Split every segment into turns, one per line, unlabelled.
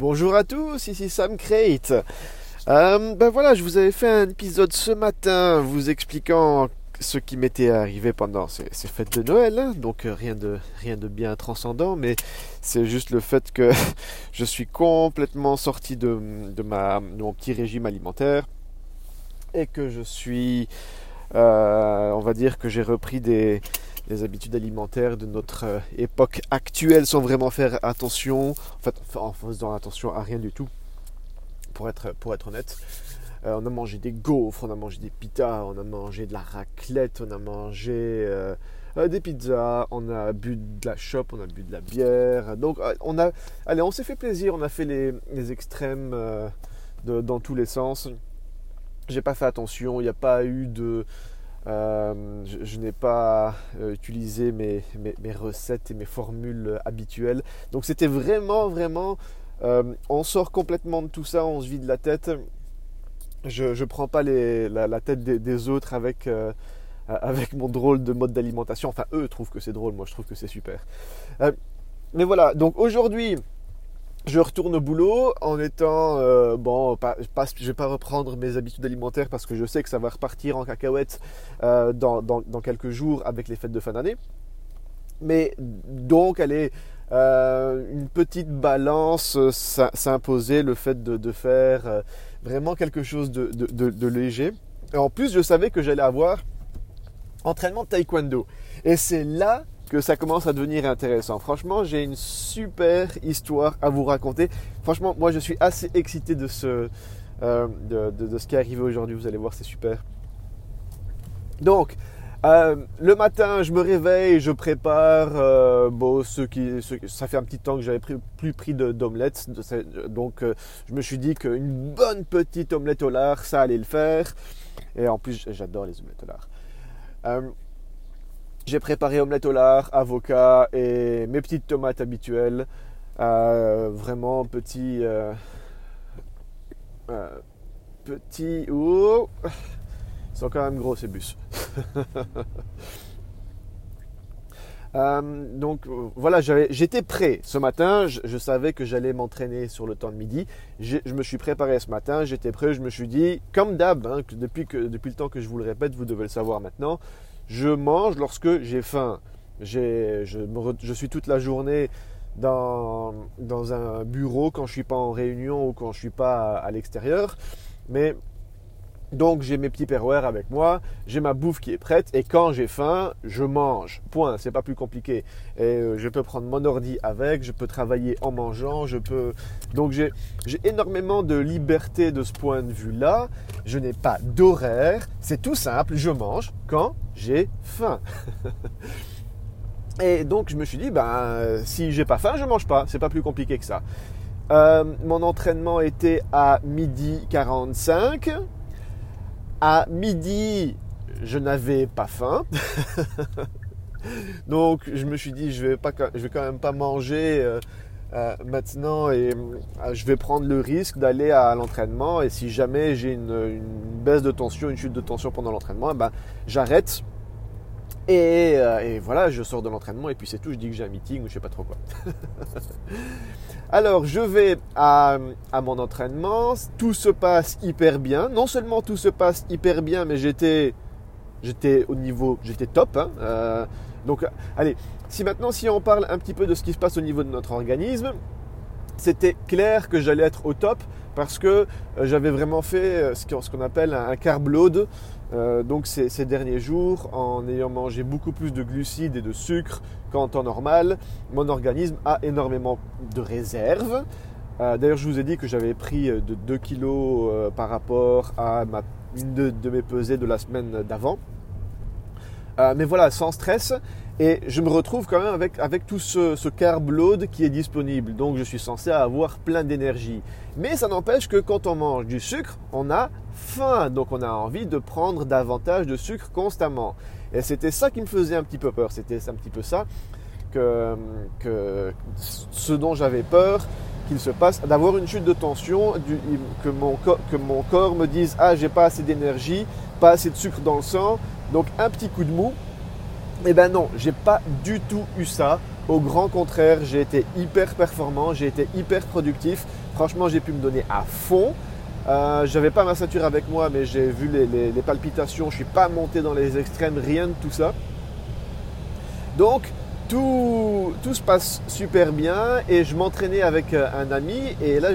Bonjour à tous, ici Sam Crate. Euh, ben voilà, je vous avais fait un épisode ce matin vous expliquant ce qui m'était arrivé pendant ces, fêtes de Noël, hein. donc euh, rien de, bien transcendant, mais c'est juste le fait que je suis complètement sorti de, mon petit régime alimentaire et que je suis, euh, on va dire que j'ai repris des, les habitudes alimentaires de notre euh, époque actuelle sans vraiment faire attention, en fait en faisant attention à rien du tout, pour être, pour être honnête. Euh, on a mangé des gaufres, on a mangé des pitas, on a mangé de la raclette, on a mangé euh, des pizzas, on a bu de la shop, on a bu de la bière. Donc on a, allez, on s'est fait plaisir, on a fait les, extrêmes dans tous les sens. J'ai pas fait attention, il n'y a pas eu de euh, je, n'ai pas euh, utilisé mes, recettes et mes formules habituelles. Donc c'était vraiment, vraiment... Euh, on sort complètement de tout ça, on se vide la tête. Je ne prends pas la, tête des, autres avec mon drôle de mode d'alimentation. Enfin, eux trouvent que c'est drôle, moi je trouve que c'est super. mais voilà, donc aujourd'hui, je retourne au boulot en étant euh, bon, pas, pas, je vais pas reprendre mes habitudes alimentaires parce que je sais que ça va repartir en cacahuète euh, dans, quelques jours avec les fêtes de fin d'année. Mais donc, est euh, une petite balance s'imposer le fait de, faire vraiment quelque chose de, de, léger. Et en plus, je savais que j'allais avoir entraînement de taekwondo. Et c'est là que ça commence à devenir intéressant. Franchement, j'ai une super histoire à vous raconter. Franchement, moi, je suis assez excité de ce, euh, de, ce qui est arrivé aujourd'hui. Vous allez voir, c'est super. Donc, euh, le matin, je me réveille, je prépare. Euh, bon, ce qui, ça fait un petit temps que j'avais plus pris d'omelette, donc je me suis dit qu'une bonne petite omelette au lard, ça allait le faire. Et en plus, j'adore les omelettes au lard. J'ai préparé omelette au lard, avocat et mes petites tomates habituelles. Euh, vraiment petit. Euh, euh, petit. Ils sont quand même gros ces bus. donc voilà, j'étais prêt ce matin. Je, savais que j'allais m'entraîner sur le temps de midi. Je, me suis préparé ce matin. J'étais prêt. Je me suis dit, comme d'hab, hein, depuis, depuis le temps que je vous le répète, vous devez le savoir maintenant. Je mange lorsque j'ai faim. Je, suis toute la journée dans, un bureau quand je ne suis pas en réunion ou quand je ne suis pas à, l'extérieur. Mais donc j'ai mes petits perroirs avec moi, j'ai ma bouffe qui est prête et quand j'ai faim, je mange. Point, c'est pas plus compliqué. Et euh, je peux prendre mon ordi avec, je peux travailler en mangeant, je peux Donc j'ai énormément de liberté de ce point de vue-là. Je n'ai pas d'horaire, c'est tout simple, je mange quand j'ai faim. Et donc je me suis dit, ben, si j'ai pas faim, je mange pas. C'est pas plus compliqué que ça. Euh, mon entraînement était à midi 45. À midi, je n'avais pas faim. donc je me suis dit, je vais, pas, vais quand même pas manger euh, euh, maintenant et je vais prendre le risque d'aller à l'entraînement. Et si jamais j'ai une, baisse de tension, une chute de tension pendant l'entraînement, eh ben, j'arrête euh, et, voilà, je sors de l'entraînement et puis c'est tout. Je dis que j'ai un meeting ou je sais pas trop quoi. Alors, je vais à, mon entraînement. Tout se passe hyper bien. Non seulement tout se passe hyper bien, mais j'étais, j'étais au niveau, j'étais top. Hein. Euh, donc, allez, si maintenant, si on parle un petit peu de ce qui se passe au niveau de notre organisme, c'était clair que j'allais être au top parce que euh, j'avais vraiment fait ce qu'on appelle un carb load. Euh, donc ces, derniers jours, en ayant mangé beaucoup plus de glucides et de sucre qu'en temps normal, mon organisme a énormément de réserves. Euh, d'ailleurs, je vous ai dit que j'avais pris euh, de 2 kg par rapport à ma, une mes pesées de la semaine d'avant. mais voilà, sans stress. Et je me retrouve quand même avec, avec tout ce, ce, carb load qui est disponible. Donc je suis censé avoir plein d'énergie. Mais ça n'empêche que quand on mange du sucre, on a faim. Donc on a envie de prendre davantage de sucre constamment. Et c'était ça qui me faisait un petit peu peur. C'était un petit peu ça que, que ce dont j'avais peur qu'il se passe, d'avoir une chute de tension, que, mon, que mon corps me dise Ah, j'ai pas assez d'énergie, pas assez de sucre dans le sang. Donc un petit coup de mou eh ben non, j'ai pas du tout eu ça. Au grand contraire, j'ai été hyper performant, j'ai été hyper productif. Franchement, j'ai pu me donner à fond. Euh, j'avais pas ma ceinture avec moi, mais j'ai vu les, palpitations. Je suis pas monté dans les extrêmes, rien de tout ça. Donc, tout, se passe super bien et je m'entraînais avec euh, un ami et là,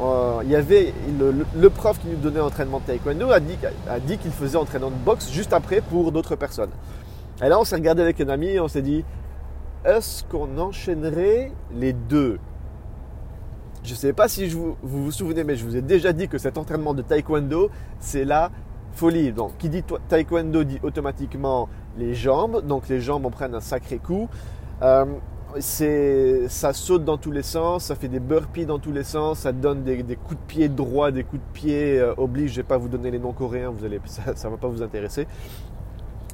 euh, il y avait le, prof qui nous donnait entraînement de taekwondo a dit, a dit qu'il faisait entraînement de boxe juste après pour d'autres personnes. Et là, on s'est regardé avec un ami et on s'est dit, est-ce qu'on enchaînerait les deux? Je ne sais pas si vous, vous, souvenez, mais je vous ai déjà dit que cet entraînement de taekwondo, c'est la folie. Donc, qui dit taekwondo dit automatiquement les jambes. Donc, les jambes en prennent un sacré coup. Euh, ça saute dans tous les sens, ça fait des burpees dans tous les sens, ça donne des, coups de pied droits, des coups de pied euh. Je ne vais pas vous donner les noms coréens, vous allez, ça ne va pas vous intéresser.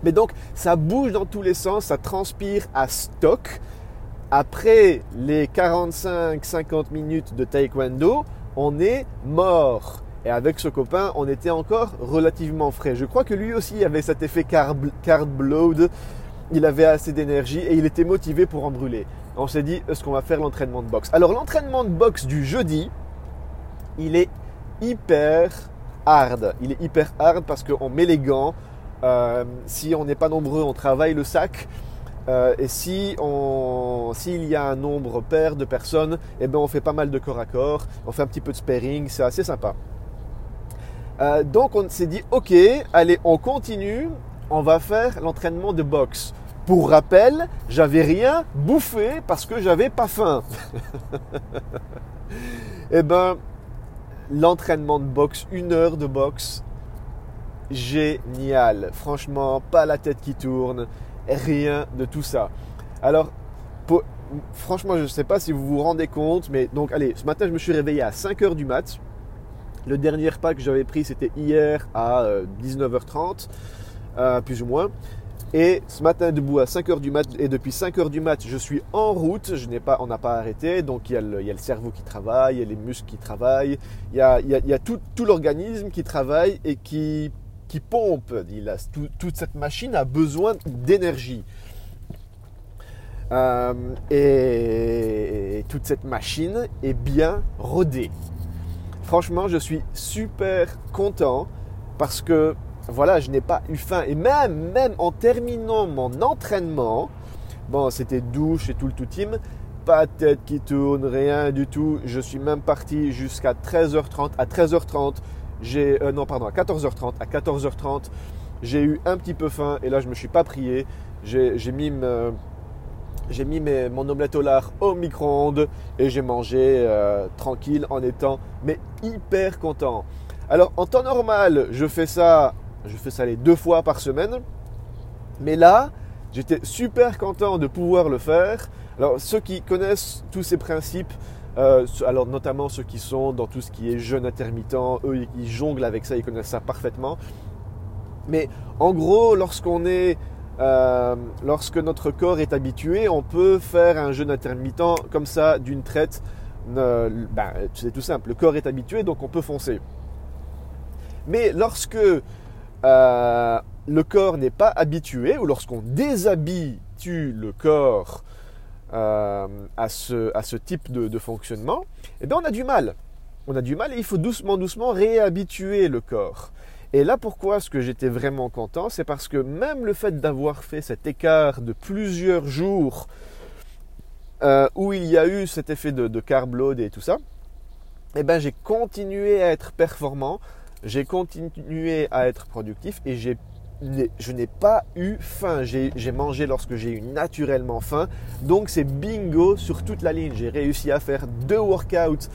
Mais donc, ça bouge dans tous les sens, ça transpire à stock après les 45-50 minutes de taekwondo, on est mort. Et avec ce copain, on était encore relativement frais. Je crois que lui aussi avait cet effet carb, load. Il avait assez d'énergie et il était motivé pour en brûler. On s'est dit, est-ce qu'on va faire l'entraînement de boxe? Alors l'entraînement de boxe du jeudi, il est hyper hard. Il est hyper hard parce qu'on met les gants. Euh, si on n'est pas nombreux, on travaille le sac. Euh, et si on, s'il y a un nombre pair de personnes, eh ben on fait pas mal de corps à corps, on fait un petit peu de sparring, c'est assez sympa. Euh, donc on s'est dit, ok, allez, on continue, on va faire l'entraînement de boxe. Pour rappel, j'avais rien bouffé parce que j'avais pas faim. eh ben, l'entraînement de boxe, une heure de boxe, génial. Franchement, pas la tête qui tourne rien de tout ça. Alors, franchement, je ne sais pas si vous vous rendez compte, mais donc, allez, ce matin, je me suis réveillé à 5h du mat. Le dernier repas que j'avais pris, c'était hier à 19h30, euh, euh, plus ou moins. Et ce matin, debout à 5h du mat, et depuis 5h du mat, je suis en route, je n'ai pas, on n'a pas arrêté, donc il y, a le, cerveau qui travaille, il y a les muscles qui travaillent, il y a, tout, tout l'organisme qui travaille et qui qui pompe. Il toute cette machine a besoin d'énergie. Euh, et, toute cette machine est bien rodée. Franchement, je suis super content parce que voilà, je n'ai pas eu faim. Et même, même en terminant mon entraînement, bon, c'était douche et tout le tout team, pas de tête qui tourne, rien du tout. Je suis même parti jusqu'à 13h30. À 13h30, j'ai euh, non pardon à 14h30 à 14h30 j'ai eu un petit peu faim et là je me suis pas prié j'ai mis mis mon omelette au lard au micro-ondes et j'ai mangé euh, tranquille en étant mais hyper content. Alors en temps normal, je fais ça, je fais ça les deux fois par semaine. Mais là, j'étais super content de pouvoir le faire. Alors ceux qui connaissent tous ces principes, euh, alors notamment ceux qui sont dans tout ce qui est jeûne intermittent, eux ils jonglent avec ça, ils connaissent ça parfaitement. Mais en gros, lorsqu'on est, euh, lorsque notre corps est habitué, on peut faire un jeûne intermittent comme ça d'une traite. Ben, c'est tout simple, le corps est habitué, donc on peut foncer. Mais lorsque euh, le corps n'est pas habitué, ou lorsqu'on déshabitue le corps euh, à, ce, à, ce, type de, fonctionnement, eh bien on a du mal. On a du mal et il faut doucement, doucement réhabituer le corps. Et là, pourquoi est-ce que j'étais vraiment content? C'est parce que même le fait d'avoir fait cet écart de plusieurs jours euh, où il y a eu cet effet de, de carb load et tout ça, eh ben, j'ai continué à être performant, j'ai continué à être productif et j'ai je n'ai pas eu faim. J'ai mangé lorsque j'ai eu naturellement faim. Donc c'est bingo sur toute la ligne. J'ai réussi à faire deux workouts.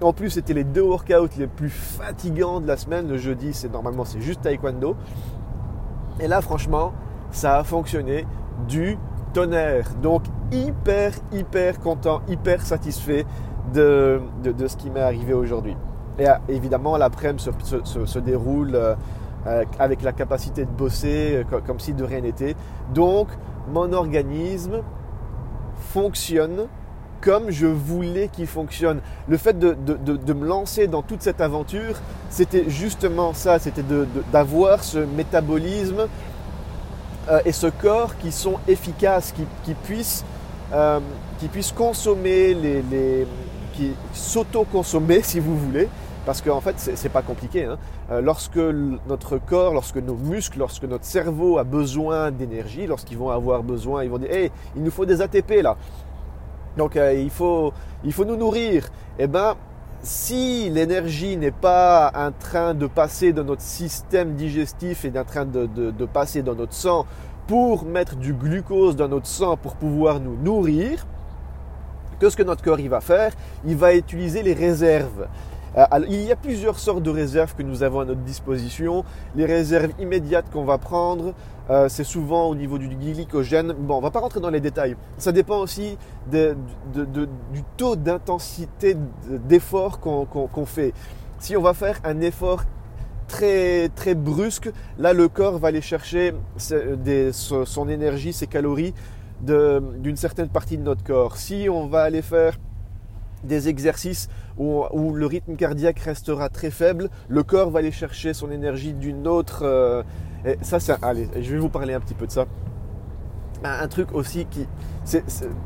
En plus, c'était les deux workouts les plus fatigants de la semaine. Le jeudi, c'est normalement c'est juste taekwondo. Et là, franchement, ça a fonctionné du tonnerre. Donc hyper, hyper content, hyper satisfait de, ce qui m'est arrivé aujourd'hui. Et euh, évidemment, l'après-midi se, déroule. Euh, avec la capacité de bosser euh, comme si de rien n'était. Donc, mon organisme fonctionne comme je voulais qu'il fonctionne. Le fait de, me lancer dans toute cette aventure, c'était justement ça, c'était d'avoir ce métabolisme euh, et ce corps qui sont efficaces, qui, puissent qui puisse consommer les, les qui s'auto-consommer si vous voulez, parce qu'en fait, c'est pas compliqué. Hein. Euh, lorsque notre corps, lorsque nos muscles, lorsque notre cerveau a besoin d'énergie, lorsqu'ils vont avoir besoin, ils vont dire Hé, il nous faut des ATP là. Donc euh, il, faut, il faut nous nourrir. Eh bien, si l'énergie n'est pas en train de passer dans notre système digestif et en train de, de passer dans notre sang pour mettre du glucose dans notre sang pour pouvoir nous nourrir, que ce que notre corps il va faire Il va utiliser les réserves. Euh, il y a plusieurs sortes de réserves que nous avons à notre disposition. Les réserves immédiates qu'on va prendre, euh, c'est souvent au niveau du glycogène. Bon, on va pas rentrer dans les détails. Ça dépend aussi du taux d'intensité d'effort qu'on fait. Si on va faire un effort très, très brusque, là le corps va aller chercher son énergie, ses calories d'une certaine partie de notre corps. Si on va aller faire des exercices où, le rythme cardiaque restera très faible, le corps va aller chercher son énergie d'une autre. Euh, et ça, c'est allez, je vais vous parler un petit peu de ça. Un, truc aussi qui,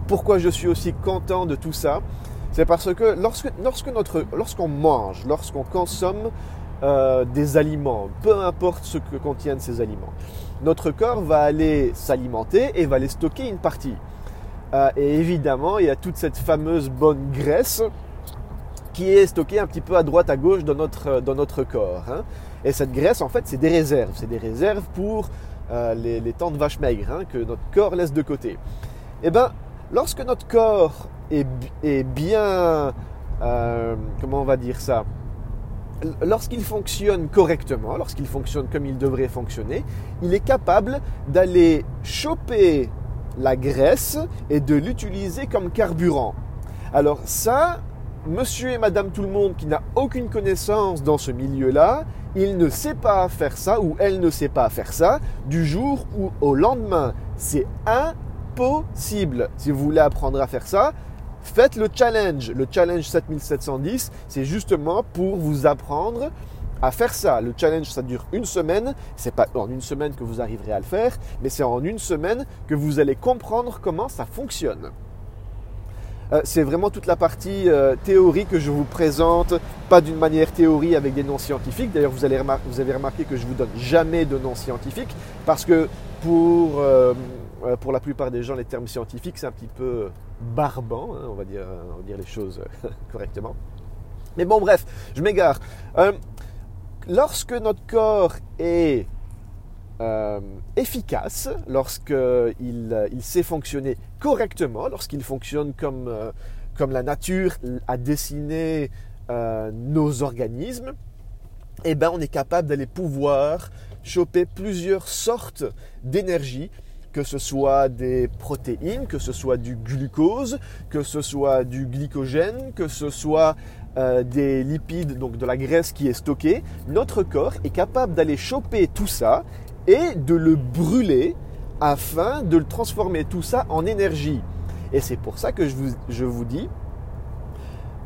pourquoi je suis aussi content de tout ça, c'est parce que lorsque, lorsque notre, lorsqu'on mange, lorsqu'on consomme euh, des aliments, peu importe ce que contiennent ces aliments, notre corps va aller s'alimenter et va aller stocker une partie. Euh, et évidemment, il y a toute cette fameuse bonne graisse qui est stockée un petit peu à droite, à gauche dans notre, euh, corps. Hein. Et cette graisse, en fait, c'est des réserves. C'est des réserves pour euh, les, temps de vache maigre hein, que notre corps laisse de côté. Et eh bien, lorsque notre corps est bien, comment on va dire ça? Lorsqu'il fonctionne correctement, lorsqu'il fonctionne comme il devrait fonctionner, il est capable d'aller choper la graisse et de l'utiliser comme carburant. Alors ça, monsieur et madame tout le monde qui n'a aucune connaissance dans ce milieu-là, il ne sait pas faire ça ou elle ne sait pas faire ça du jour ou au lendemain. C'est impossible. Si vous voulez apprendre à faire ça, faites le challenge. Le challenge 7710, c'est justement pour vous apprendre à faire ça. Le challenge, ça dure une semaine. C'est pas en une semaine que vous arriverez à le faire, mais c'est en une semaine que vous allez comprendre comment ça fonctionne. Euh, c'est vraiment toute la partie euh, théorie que je vous présente, pas d'une manière théorie avec des noms scientifiques. D'ailleurs, vous, avez remarqué que je vous donne jamais de noms scientifiques parce que pour, euh, pour la plupart des gens, les termes scientifiques, c'est un petit peu barbant, hein, on, va dire, on va dire les choses correctement. Mais bon, bref, je m'égare lorsque notre corps est euh, efficace, lorsqu'il il sait fonctionner correctement, lorsqu'il fonctionne comme, euh, la nature a dessiné euh, nos organismes, eh ben, on est capable d'aller pouvoir choper plusieurs sortes d'énergie, que ce soit des protéines, que ce soit du glucose, que ce soit du glycogène, que ce soit euh, des lipides, donc de la graisse qui est stockée, notre corps est capable d'aller choper tout ça et de le brûler afin de le transformer tout ça en énergie. Et c'est pour ça que je vous, je vous dis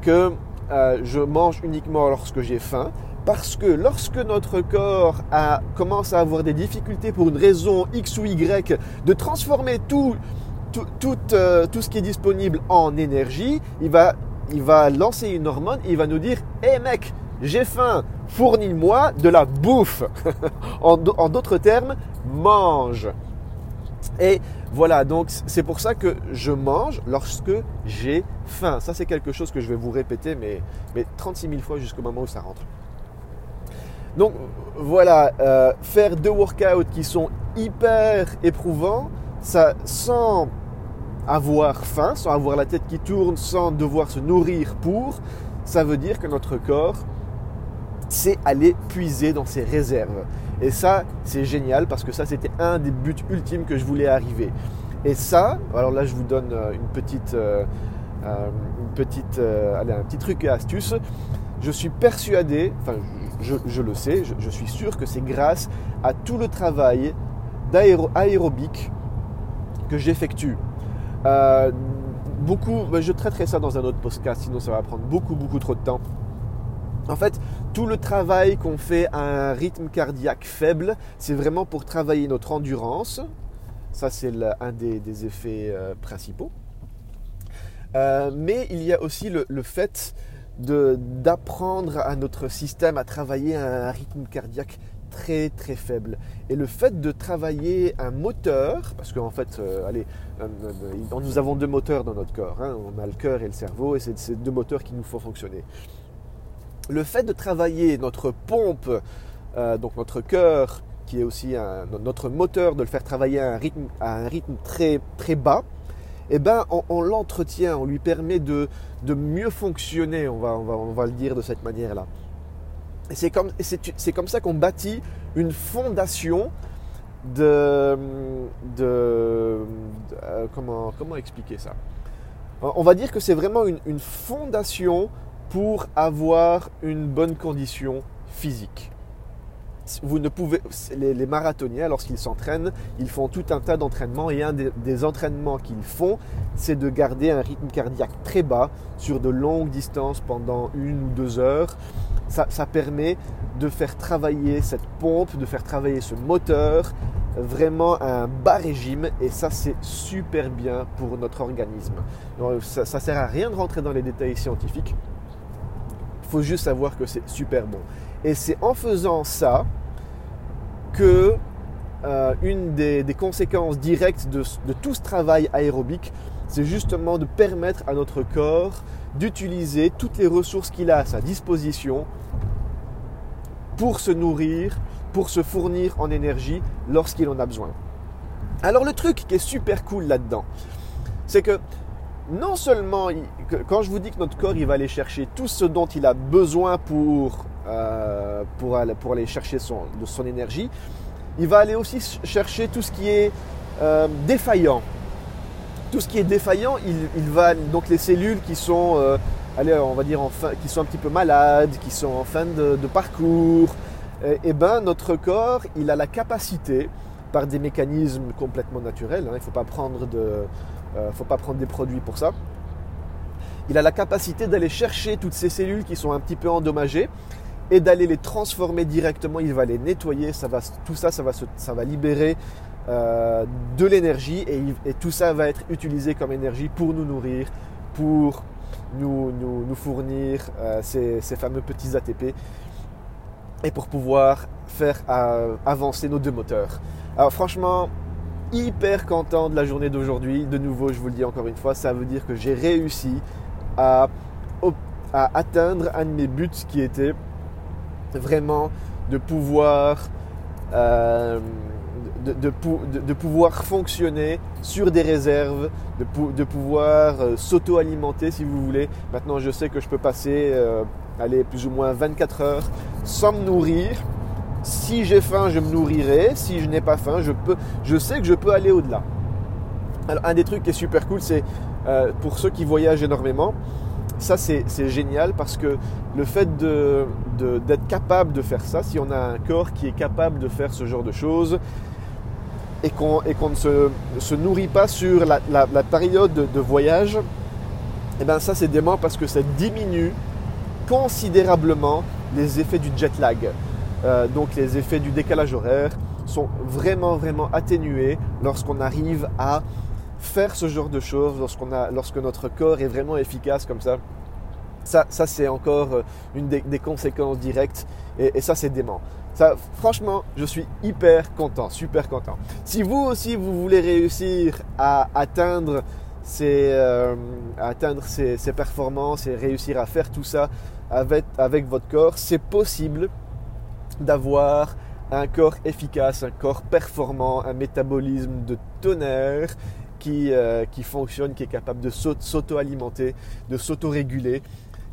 que euh, je mange uniquement lorsque j'ai faim, parce que lorsque notre corps a, commence à avoir des difficultés pour une raison X ou Y de transformer tout, tout, tout, euh, tout ce qui est disponible en énergie, il va il va lancer une hormone et il va nous dire Hé hey mec, j'ai faim, fournis-moi de la bouffe. en d'autres termes, mange. Et voilà, donc c'est pour ça que je mange lorsque j'ai faim. Ça, c'est quelque chose que je vais vous répéter, mais, mais 36 000 fois jusqu'au moment où ça rentre. Donc voilà, euh, faire deux workouts qui sont hyper éprouvants, ça, sans avoir faim, sans avoir la tête qui tourne, sans devoir se nourrir pour, ça veut dire que notre corps sait aller puiser dans ses réserves. Et ça, c'est génial parce que ça, c'était un des buts ultimes que je voulais arriver. Et ça, alors là, je vous donne euh, une petite, euh, euh, une petite, allez, un petit truc et astuce. Je suis persuadé, enfin, je, le sais, je, suis sûr que c'est grâce à tout le travail d'aérobic que j'effectue. Euh, beaucoup, je traiterai ça dans un autre podcast, sinon ça va prendre beaucoup, beaucoup trop de temps. En fait, tout le travail qu'on fait à un rythme cardiaque faible, c'est vraiment pour travailler notre endurance. Ça, c'est un des, effets euh, principaux. Euh, mais il y a aussi le, fait d'apprendre à notre système à travailler à un rythme cardiaque très très faible. Et le fait de travailler un moteur, parce qu'en fait, euh, allez, euh, nous avons deux moteurs dans notre corps, hein. on a le cœur et le cerveau, et c'est ces deux moteurs qui nous font fonctionner. Le fait de travailler notre pompe, donc notre cœur, qui est aussi notre moteur, de le faire travailler à un rythme, à un rythme très, très bas, eh ben, on, l'entretient, on lui permet de, de mieux fonctionner, on va, on, va, on va, le dire de cette manière-là. C'est comme, comme ça qu'on bâtit une fondation de, euh, comment, comment expliquer ça? On va dire que c'est vraiment une, fondation pour avoir une bonne condition physique vous ne pouvez, les, marathoniens, lorsqu'ils s'entraînent, ils font tout un tas d'entraînements et un des, entraînements qu'ils font, c'est de garder un rythme cardiaque très bas sur de longues distances pendant une ou deux heures. Ça, permet de faire travailler cette pompe, de faire travailler ce moteur vraiment à un bas régime et ça c'est super bien pour notre organisme. ça, ça sert à rien de rentrer dans les détails scientifiques. Il faut juste savoir que c'est super bon. Et c'est en faisant ça que euh, une des, conséquences directes de, tout ce travail aérobique, c'est justement de permettre à notre corps d'utiliser toutes les ressources qu'il a à sa disposition pour se nourrir, pour se fournir en énergie lorsqu'il en a besoin. Alors le truc qui est super cool là-dedans, c'est que non seulement, quand je vous dis que notre corps, va aller chercher tout ce dont il a besoin pour euh, aller chercher son, de son énergie. Il va aller aussi chercher tout ce qui est euh, défaillant. Tout ce qui est défaillant, il, va donc les cellules qui sont, euh, allez, on va dire qui sont un petit peu malades, qui sont en fin de, parcours. Et, eh ben notre corps, il a la capacité, par des mécanismes complètement naturels, hein, il ne faut pas prendre de, faut pas prendre des produits pour ça. Il a la capacité d'aller chercher toutes ces cellules qui sont un petit peu endommagées et d'aller les transformer directement. Il va les nettoyer, ça va, tout ça, ça va, ça va libérer euh, de l'énergie et, tout ça va être utilisé comme énergie pour nous nourrir, pour nous, nous, fournir euh, ces, fameux petits ATP et pour pouvoir faire euh, avancer nos deux moteurs. Alors franchement, hyper content de la journée d'aujourd'hui. De nouveau, je vous le dis encore une fois, ça veut dire que j'ai réussi à, atteindre un de mes buts qui était vraiment de pouvoir, de, pouvoir fonctionner sur des réserves, de, pouvoir euh, s'auto-alimenter si vous voulez. Maintenant, je sais que je peux passer euh, plus ou moins 24 heures sans me nourrir. Si j'ai faim, je me nourrirai. Si je n'ai pas faim, je, peux, je sais que je peux aller au-delà. Alors, un des trucs qui est super cool, c'est pour ceux qui voyagent énormément, ça, c'est génial parce que le fait d'être capable de faire ça, si on a un corps qui est capable de faire ce genre de choses, et qu'on ne se, nourrit pas sur la, période de, voyage, et eh bien ça c'est dément parce que ça diminue considérablement les effets du jet lag. Euh, donc les effets du décalage horaire sont vraiment vraiment atténués lorsqu'on arrive à faire ce genre de choses lorsque notre corps est vraiment efficace comme ça. Ça, ça c'est encore euh, une des, conséquences directes et, ça c'est dément. Franchement, je suis hyper content, super content. Si vous aussi vous voulez réussir à atteindre ces, euh, performances et réussir à faire tout ça avec, votre corps, c'est possible d'avoir un corps efficace, un corps performant, un métabolisme de tonnerre qui, euh, qui fonctionne, qui est capable de s'auto-alimenter, de s'auto-réguler.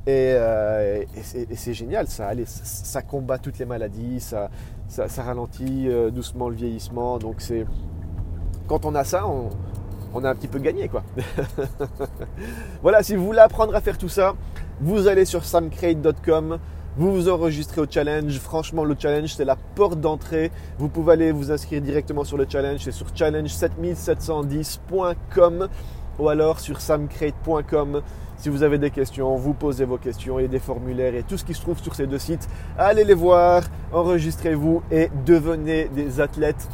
Et, euh, c'est génial, ça, ça, combat toutes les maladies, ça, ça, ralentit euh, doucement le vieillissement. Donc c'est quand on a ça, on, on a un petit peu gagné quoi. voilà, si vous voulez apprendre à faire tout ça, vous allez sur samcrate.com. Vous vous enregistrez au challenge. Franchement, le challenge, c'est la porte d'entrée. Vous pouvez aller vous inscrire directement sur le challenge. C'est sur challenge7710.com ou alors sur samcrate.com. Si vous avez des questions, vous posez vos questions. A des formulaires et tout ce qui se trouve sur ces deux sites. Allez les voir, enregistrez-vous et devenez des athlètes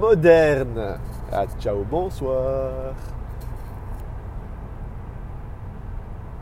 modernes. Ah, ciao, bonsoir.